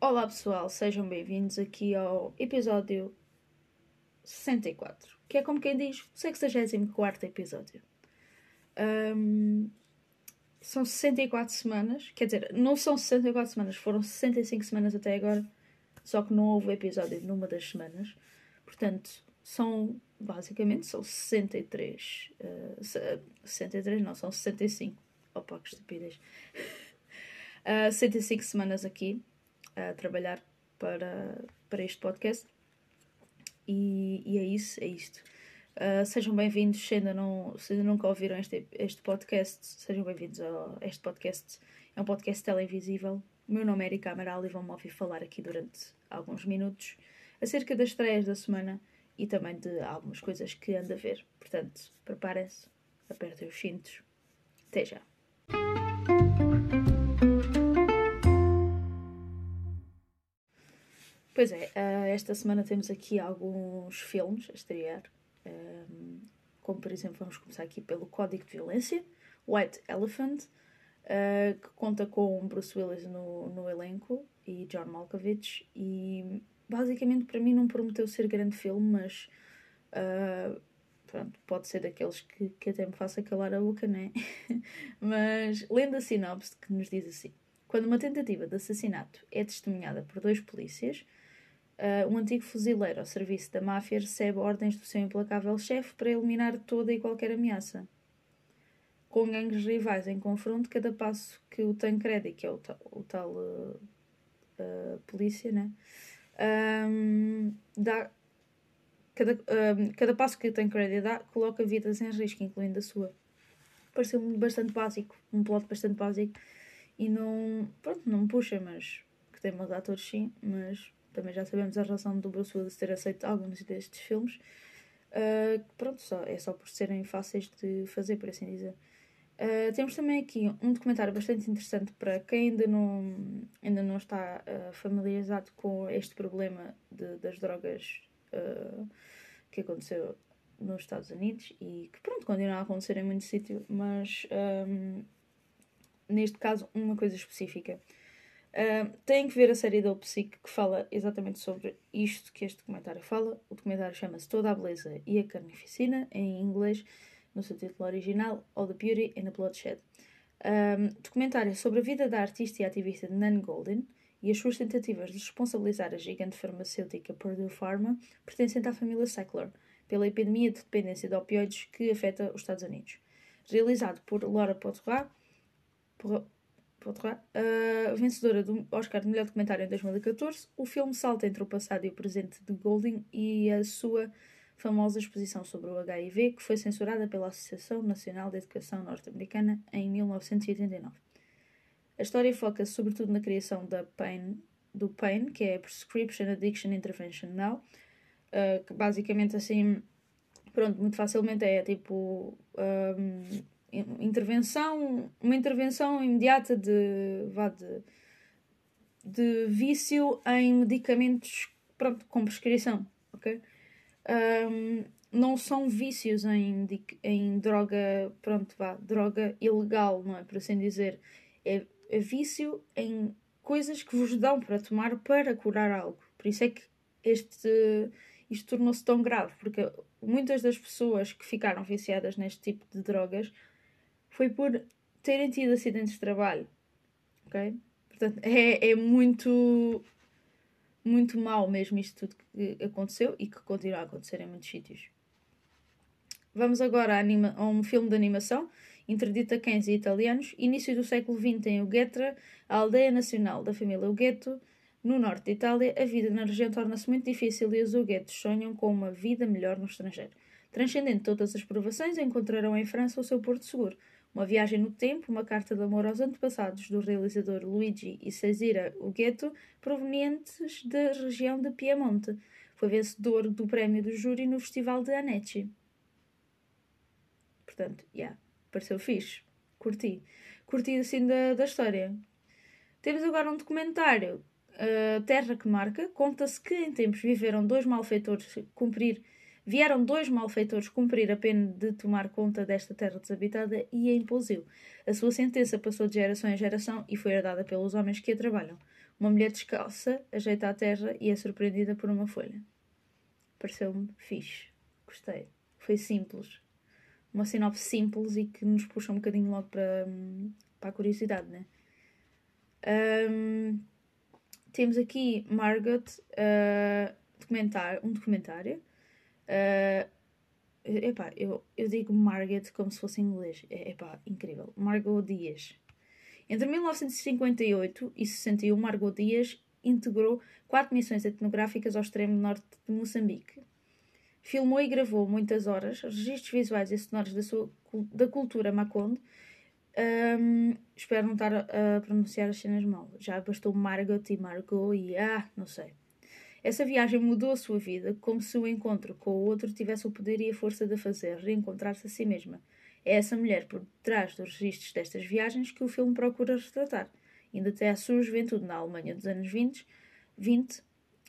Olá pessoal, sejam bem-vindos aqui ao episódio 64, que é como quem diz, o 64 episódio. Um, são 64 semanas, quer dizer, não são 64 semanas, foram 65 semanas até agora, só que não houve episódio numa das semanas. Portanto, são, basicamente, são 63. Uh, 63 não, são 65. Opa, que estupidez. Uh, 65 semanas aqui a trabalhar para, para este podcast. E, e é isso, é isto. Uh, sejam bem-vindos, se ainda, não, se ainda nunca ouviram este, este podcast, sejam bem-vindos a este podcast. É um podcast televisível. O meu nome é Erika Amaral e vão-me ouvir falar aqui durante alguns minutos acerca das estreias da semana e também de algumas coisas que ando a ver. Portanto, preparem-se, apertem os cintos. Até já! Pois é, uh, esta semana temos aqui alguns filmes a estrear. Um, como por exemplo, vamos começar aqui pelo Código de Violência, White Elephant, uh, que conta com Bruce Willis no, no elenco e John Malkovich. E basicamente, para mim, não prometeu ser grande filme, mas uh, pronto, pode ser daqueles que, que até me faça calar a boca, né? mas lendo a sinopse que nos diz assim: quando uma tentativa de assassinato é testemunhada por dois polícias Uh, um antigo fuzileiro ao serviço da máfia recebe ordens do seu implacável chefe para eliminar toda e qualquer ameaça. Com gangues rivais em confronto, cada passo que o Tancredi, que é o o tal uh, uh, polícia, né? Um, dá, cada, um, cada passo que o Tancredi dá coloca vidas em risco, incluindo a sua. Pareceu-me bastante básico, um plot bastante básico e não, pronto, não me puxa, mas que tem bons atores sim, mas também já sabemos a relação do Bruce Willis ter aceito alguns destes filmes. Uh, pronto, só, é só por serem fáceis de fazer, por assim dizer. Uh, temos também aqui um documentário bastante interessante para quem ainda não, ainda não está uh, familiarizado com este problema de, das drogas que aconteceu nos Estados Unidos e que, pronto, continua a acontecer em muito sítio, mas um, neste caso, uma coisa específica. Uh, têm que ver a série da Psique que fala exatamente sobre isto que este documentário fala. O documentário chama-se Toda a Beleza e a Carnificina, em inglês, no seu título original, All the Beauty and the Bloodshed. Um, documentário sobre a vida da artista e ativista Nan Golden e as suas tentativas de responsabilizar a gigante farmacêutica Purdue Pharma, pertencente à família Sackler, pela epidemia de dependência de opioides que afeta os Estados Unidos. Realizado por Laura Poitras, uh, vencedora do Oscar de Melhor Documentário em 2014, o filme salta entre o passado e o presente de Golding e a sua famosa exposição sobre o HIV, que foi censurada pela Associação Nacional de Educação Norte-Americana em 1989. A história foca sobretudo na criação da PAIN, do PAIN, que é Prescription Addiction Intervention Now, uh, que basicamente assim, pronto, muito facilmente é tipo um, intervenção, uma intervenção imediata de, vá, de, de vício em medicamentos pronto, com prescrição, ok? Um, não são vícios em, em droga, pronto, vá, droga ilegal, não é? Por assim dizer. É, é vício em coisas que vos dão para tomar para curar algo. Por isso é que este, isto tornou-se tão grave, porque muitas das pessoas que ficaram viciadas neste tipo de drogas foi por terem tido acidentes de trabalho. Ok? Portanto, é, é muito, muito mal mesmo isto tudo que aconteceu e que continua a acontecer em muitos sítios. Vamos agora a, anima, a um filme de animação interdito a cães e italianos. Início do século XX em Uguetra, a aldeia nacional da família Ugueto, no norte de Itália, a vida na região torna-se muito difícil e os Uguetos sonham com uma vida melhor no estrangeiro. Transcendendo todas as provações, encontrarão em França o seu porto seguro, uma viagem no tempo, uma carta de amor aos antepassados do realizador Luigi e Cesira Ughetto, provenientes da região de Piemonte. Foi vencedor do prémio do júri no Festival de Annecy. Portanto, já, yeah, pareceu fixe. Curti. Curti assim da, da história. Temos agora um documentário uh, Terra que Marca, conta-se que em tempos viveram dois malfeitores cumprir, vieram dois malfeitores cumprir a pena de tomar conta desta terra desabitada e a impusiu. A sua sentença passou de geração em geração e foi herdada pelos homens que a trabalham. Uma mulher descalça ajeita a terra e é surpreendida por uma folha. Pareceu-me fixe. Gostei. Foi simples. Uma sinopse simples e que nos puxa um bocadinho logo para, para a curiosidade, né? Um, temos aqui Margot, uh, documentário, um documentário. Uh, epá, eu, eu digo Margaret como se fosse em inglês. É, epá, incrível. Margot Dias. Entre 1958 e 61, Margot Dias integrou quatro missões etnográficas ao extremo norte de Moçambique. Filmou e gravou muitas horas registros visuais e sonoros da, sua, da cultura Maconde um, espero não estar a, pronunciar as cenas mal. Já bastou Margot e Margot e ah, não sei. Essa viagem mudou a sua vida, como se o encontro com o outro tivesse o poder e a força de fazer reencontrar-se a si mesma. É essa mulher por detrás dos registros destas viagens que o filme procura retratar, indo até à sua juventude na Alemanha dos anos 20, 20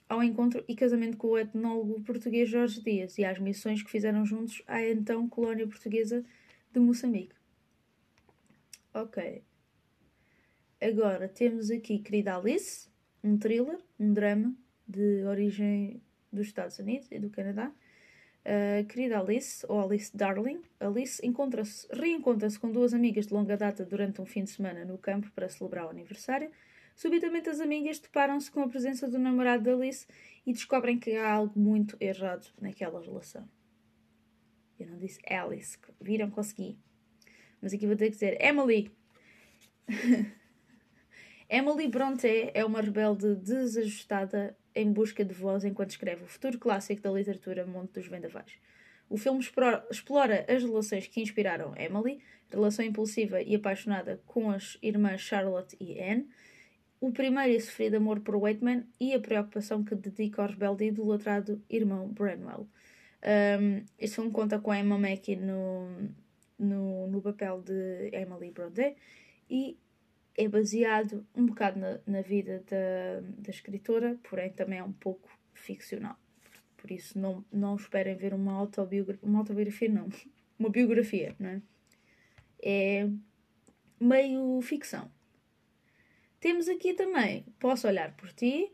ao encontro e casamento com o etnólogo português Jorge Dias e às missões que fizeram juntos à então colónia portuguesa de Moçambique. Ok. Agora temos aqui Querida Alice, um thriller, um drama de origem dos Estados Unidos e do Canadá. Uh, querida Alice, ou Alice Darling, Alice encontra-se, reencontra-se com duas amigas de longa data durante um fim de semana no campo para celebrar o aniversário. Subitamente as amigas deparam-se com a presença do namorado de Alice e descobrem que há algo muito errado naquela relação. Eu não disse Alice, viram? Consegui. Mas aqui vou ter que dizer Emily. Emily Bronte é uma rebelde desajustada em busca de voz enquanto escreve o futuro clássico da literatura Monte dos Vendavais. O filme explora as relações que inspiraram Emily, relação impulsiva e apaixonada com as irmãs Charlotte e Anne, o primeiro e sofrido amor por Waitman e a preocupação que dedica ao rebelde e idolatrado irmão Branwell. Um, este filme conta com Emma Mackey no, no, no papel de Emily Brontë e é baseado um bocado na, na vida da, da escritora, porém também é um pouco ficcional. Por isso não, não esperem ver uma autobiografia, uma autobiografia não, uma biografia, não é? É meio ficção. Temos aqui também Posso Olhar por Ti,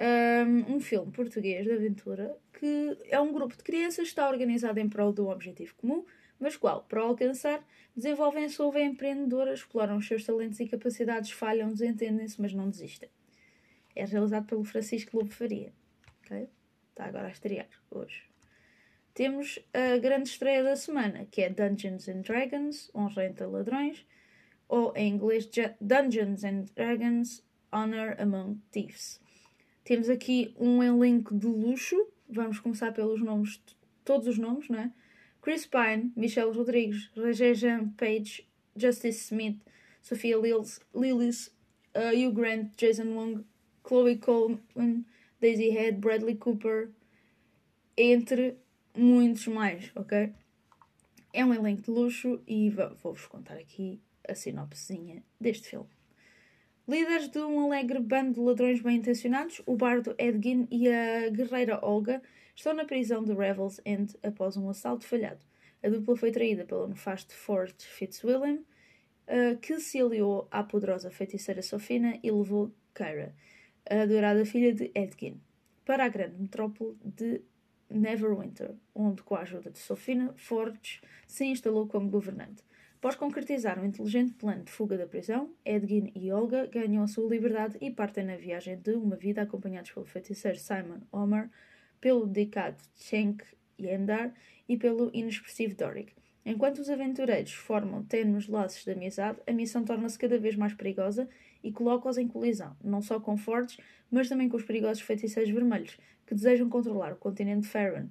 um, um filme português de aventura que é um grupo de crianças que está organizado em prol de um objetivo comum mas qual? Para o alcançar, desenvolvem-se ou empreendedoras, exploram os seus talentos e capacidades, falham, desentendem-se, mas não desistem. É realizado pelo Francisco Lobo Faria. Okay? Está agora a estrear hoje. Temos a grande estreia da semana, que é Dungeons and Dragons, Honra entre Ladrões, ou em inglês Dungeons and Dragons, Honor Among Thieves. Temos aqui um elenco de luxo. Vamos começar pelos nomes, todos os nomes, não é? Chris Pine, Michelle Rodrigues, Rajejan Page, Justice Smith, Sophia Lillis, Lillis, uh, Hugh Grant, Jason Wong, Chloe Coleman, Daisy Head, Bradley Cooper, entre muitos mais, ok? É um elenco de luxo e vou-vos contar aqui a sinopsezinha deste filme. Líderes de um alegre bando de ladrões bem intencionados, o bardo Edgin e a guerreira Olga estão na prisão de Revels End após um assalto falhado. A dupla foi traída pelo nefasto Ford Fitzwilliam, uh, que se aliou à poderosa feiticeira Sofina e levou Kyra, a adorada filha de Edgin, para a grande metrópole de Neverwinter, onde, com a ajuda de Sofina, Forge se instalou como governante. Após concretizar um inteligente plano de fuga da prisão, Edgin e Olga ganham a sua liberdade e partem na viagem de uma vida acompanhados pelo feiticeiro Simon Omer, pelo dedicado Schenk Yendar e pelo inexpressivo Doric. Enquanto os aventureiros formam tenues laços de amizade, a missão torna-se cada vez mais perigosa e coloca-os em colisão, não só com Fordes, mas também com os perigosos feiticeiros vermelhos, que desejam controlar o continente Farron.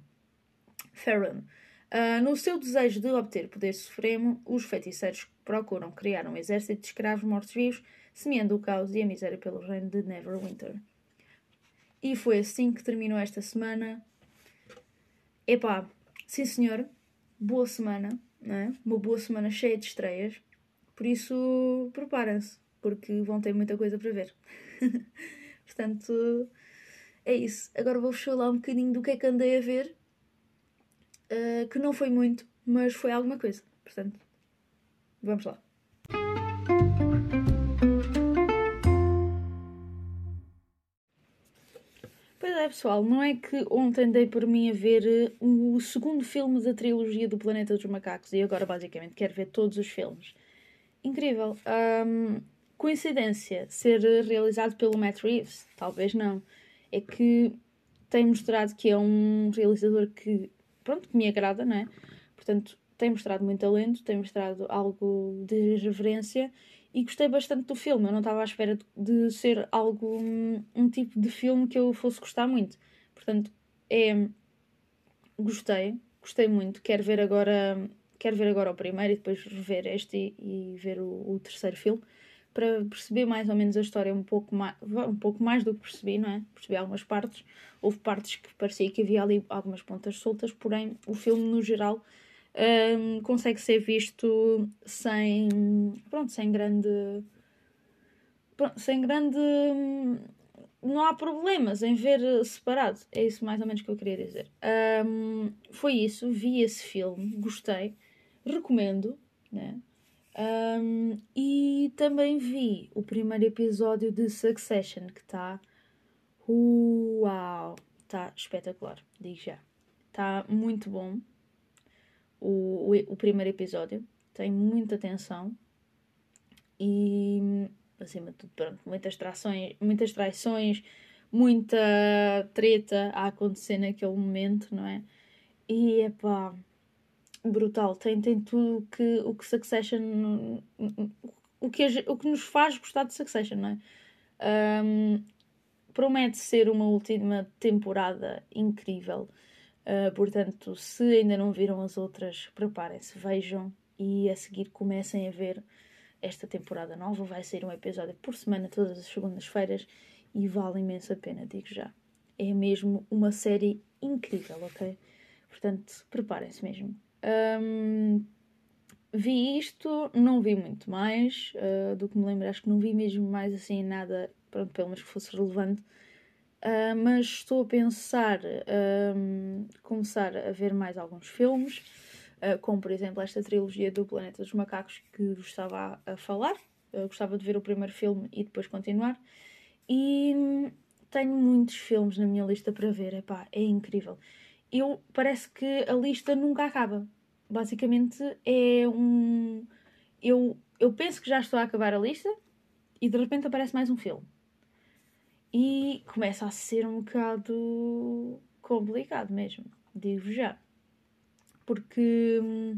Farron Uh, no seu desejo de obter poder supremo, os feiticeiros procuram criar um exército de escravos mortos-vivos, semeando o caos e a miséria pelo reino de Neverwinter. E foi assim que terminou esta semana. Epá, sim senhor, boa semana, né? uma boa semana cheia de estreias. Por isso, preparem-se, porque vão ter muita coisa para ver. Portanto, é isso. Agora vou-vos falar um bocadinho do que é que andei a ver, uh, que não foi muito, mas foi alguma coisa. Portanto, vamos lá. Pois é, pessoal, não é que ontem dei por mim a ver eh, o segundo filme da trilogia do Planeta dos Macacos e agora basicamente quero ver todos os filmes. Incrível. Um, coincidência ser realizado pelo Matt Reeves? Talvez não. É que tem mostrado que é um realizador que, pronto, que me agrada, não é? Portanto, tem mostrado muito talento, tem mostrado algo de reverência e gostei bastante do filme. Eu não estava à espera de, ser algo, um, um, tipo de filme que eu fosse gostar muito. Portanto, é. Gostei, gostei muito. Quero ver agora, quero ver agora o primeiro e depois rever este e, e ver o, o, terceiro filme para perceber mais ou menos a história um pouco mais, um pouco mais do que percebi, não é? Percebi algumas partes. Houve partes que parecia que havia ali algumas pontas soltas, porém o filme no geral um, consegue ser visto sem, pronto, sem grande, pronto, sem grande, não há problemas em ver separado. É isso mais ou menos que eu queria dizer. Um, foi isso, vi esse filme, gostei, recomendo, né? Um, e também vi o primeiro episódio de Succession que está uau, está espetacular, digo já. Está muito bom o, o, o primeiro episódio. Tem muita tensão e, acima de tudo, pronto, muitas traições, muitas traições, muita treta a acontecer naquele momento, não é? E é pá, brutal. Tem, tem tudo que, o que Succession. O que, o que nos faz gostar de Succession, não é? Um, promete ser uma última temporada incrível. Uh, portanto, se ainda não viram as outras, preparem-se, vejam e a seguir comecem a ver esta temporada nova. Vai ser um episódio por semana, todas as segundas-feiras, e vale imenso a pena, digo já. É mesmo uma série incrível, ok? Portanto, preparem-se mesmo. Um, vi isto, não vi muito mais uh, do que me lembro, acho que não vi mesmo mais assim nada, pronto, pelo menos que fosse relevante. Uh, mas estou a pensar um, começar a ver mais alguns filmes, uh, como por exemplo esta trilogia do Planeta dos Macacos que vos estava a, a falar. Eu gostava de ver o primeiro filme e depois continuar. E hum, tenho muitos filmes na minha lista para ver, Epá, é incrível. Eu parece que a lista nunca acaba. Basicamente é um. Eu, eu penso que já estou a acabar a lista e de repente aparece mais um filme e começa a ser um bocado complicado mesmo, digo já. Porque hum,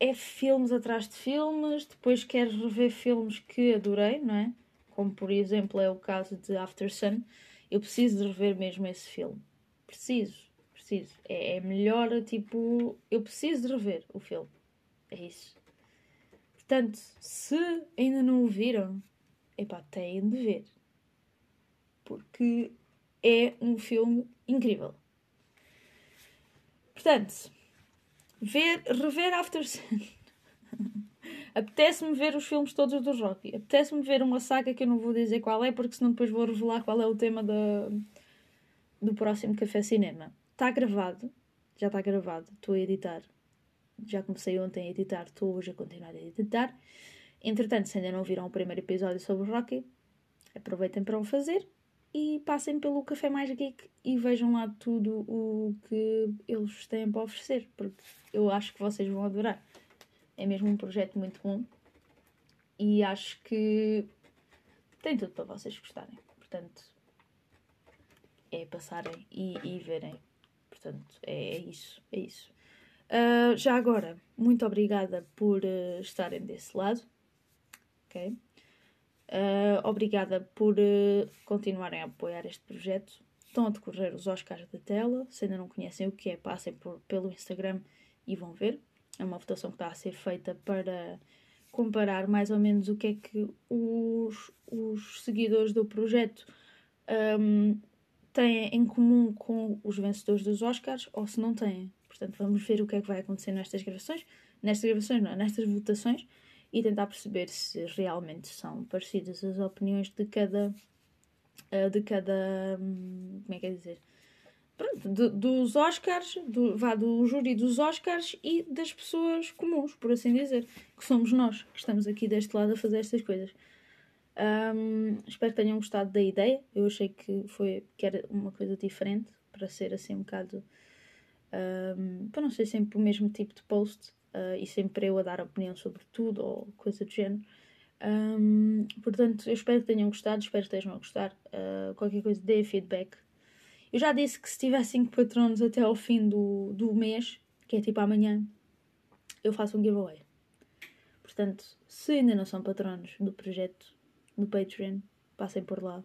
é filmes atrás de filmes, depois quero rever filmes que adorei, não é? Como por exemplo é o caso de After Sun. Eu preciso de rever mesmo esse filme. Preciso, preciso. É, é melhor, tipo, eu preciso de rever o filme. É isso. Portanto, se ainda não o viram, epá, têm de ver porque é um filme incrível. Portanto, ver, rever After Sun. Apetece-me ver os filmes todos do Rocky. Apetece-me ver uma saga que eu não vou dizer qual é, porque senão depois vou revelar qual é o tema da, do próximo Café Cinema. Está gravado, já está gravado, estou a editar. Já comecei ontem a editar, estou hoje a continuar a editar. Entretanto, se ainda não viram o primeiro episódio sobre o Rocky, aproveitem para o fazer e passem pelo Café Mais Geek e vejam lá tudo o que eles têm para oferecer, porque eu acho que vocês vão adorar. É mesmo um projeto muito bom e acho que tem tudo para vocês gostarem. Portanto, é passarem e, e verem. Portanto, é, é, isso. É isso. Uh, já agora, muito obrigada por uh, estarem desse lado. Ok? Uh, obrigada por uh, continuarem a apoiar este projeto. Estão a decorrer os Oscars da tela. Se ainda não conhecem o que é, passem por, pelo Instagram e vão ver. É uma votação que está a ser feita para comparar mais ou menos o que é que os, os seguidores do projeto um, têm em comum com os vencedores dos Oscars ou se não têm. Portanto, vamos ver o que é que vai acontecer nestas gravações. Nestas gravações, não, nestas votações e tentar perceber se realmente são parecidas as opiniões de cada uh, de cada. Um, como é que é dizer? Pronto, de, dos Oscars, do, vá do júri dos Oscars e das pessoas comuns, por assim dizer, que somos nós que estamos aqui deste lado a fazer estas coisas. Um, espero que tenham gostado da ideia. Eu achei que foi que era uma coisa diferente para ser assim um bocado um, para não ser sempre o mesmo tipo de post uh, e sempre eu a dar opinião sobre tudo ou coisa do género. Um, portanto, eu espero que tenham gostado, espero que estejam a gostar. Uh, qualquer coisa, dê feedback. Eu já disse que se tiver 5 patronos até ao fim do, do mês, que é tipo amanhã, eu faço um giveaway. Portanto, se ainda não são patronos do projeto no Patreon, passem por lá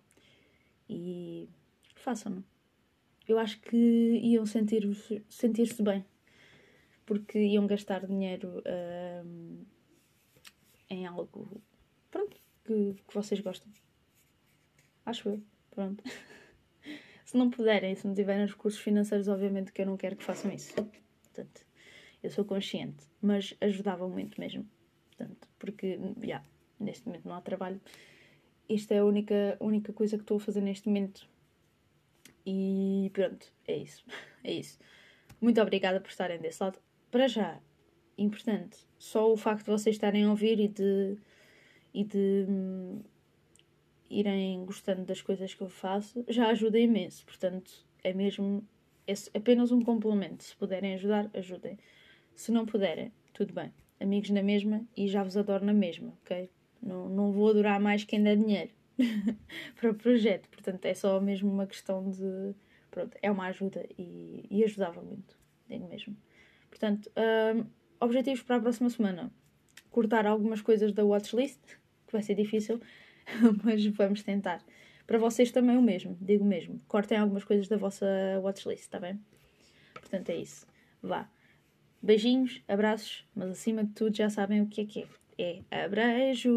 e façam-no. Eu acho que iam sentir-se sentir bem, porque iam gastar dinheiro um, em algo pronto, que, que vocês gostam. Acho eu. Pronto. se não puderem, se não tiverem recursos financeiros, obviamente que eu não quero que façam isso. Portanto, eu sou consciente, mas ajudava muito mesmo. Portanto, porque, já, yeah, neste momento não há trabalho isto é a única, única coisa que estou a fazer neste momento. E pronto, é isso. É isso. Muito obrigada por estarem desse lado. Para já, importante, só o facto de vocês estarem a ouvir e de, e de hum, irem gostando das coisas que eu faço já ajuda imenso. Portanto, é mesmo é apenas um complemento. Se puderem ajudar, ajudem. Se não puderem, tudo bem. Amigos na mesma e já vos adoro na mesma, ok? Não, não vou adorar mais quem dá dinheiro para o projeto. Portanto, é só mesmo uma questão de. Pronto, é uma ajuda e, e ajudava muito, digo mesmo. Portanto, um, objetivos para a próxima semana: cortar algumas coisas da watchlist, que vai ser difícil, mas vamos tentar. Para vocês também o mesmo, digo mesmo. Cortem algumas coisas da vossa watchlist, está bem? Portanto, é isso. Vá. Beijinhos, abraços, mas acima de tudo já sabem o que é que é é abrejo.